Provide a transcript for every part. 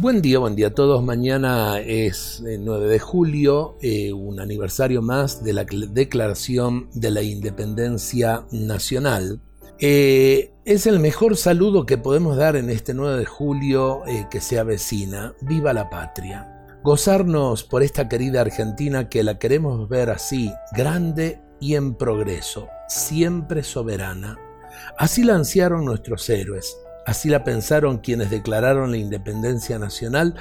Buen día, buen día a todos. Mañana es el 9 de julio, eh, un aniversario más de la Declaración de la Independencia Nacional. Eh, es el mejor saludo que podemos dar en este 9 de julio eh, que se avecina. Viva la patria. Gozarnos por esta querida Argentina que la queremos ver así, grande y en progreso, siempre soberana. Así la nuestros héroes Así la pensaron quienes declararon la independencia nacional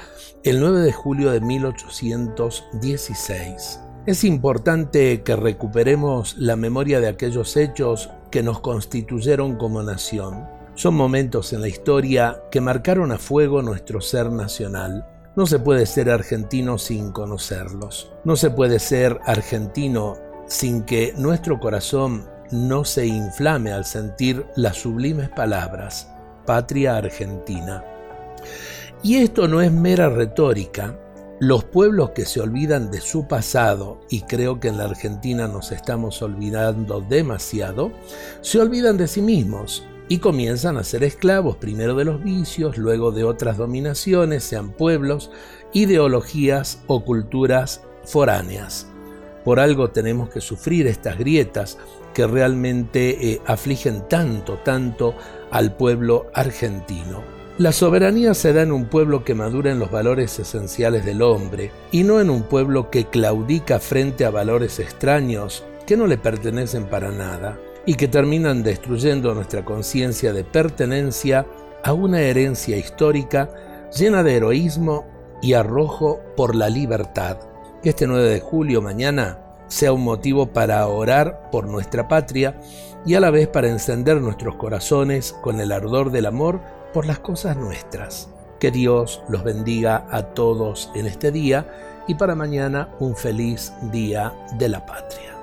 el 9 de julio de 1816. Es importante que recuperemos la memoria de aquellos hechos que nos constituyeron como nación. Son momentos en la historia que marcaron a fuego nuestro ser nacional. No se puede ser argentino sin conocerlos. No se puede ser argentino sin que nuestro corazón no se inflame al sentir las sublimes palabras patria argentina. Y esto no es mera retórica. Los pueblos que se olvidan de su pasado, y creo que en la Argentina nos estamos olvidando demasiado, se olvidan de sí mismos y comienzan a ser esclavos primero de los vicios, luego de otras dominaciones, sean pueblos, ideologías o culturas foráneas. Por algo tenemos que sufrir estas grietas que realmente eh, afligen tanto, tanto al pueblo argentino. La soberanía se da en un pueblo que madura en los valores esenciales del hombre y no en un pueblo que claudica frente a valores extraños que no le pertenecen para nada y que terminan destruyendo nuestra conciencia de pertenencia a una herencia histórica llena de heroísmo y arrojo por la libertad. Este 9 de julio, mañana, sea un motivo para orar por nuestra patria y a la vez para encender nuestros corazones con el ardor del amor por las cosas nuestras. Que Dios los bendiga a todos en este día y para mañana un feliz día de la patria.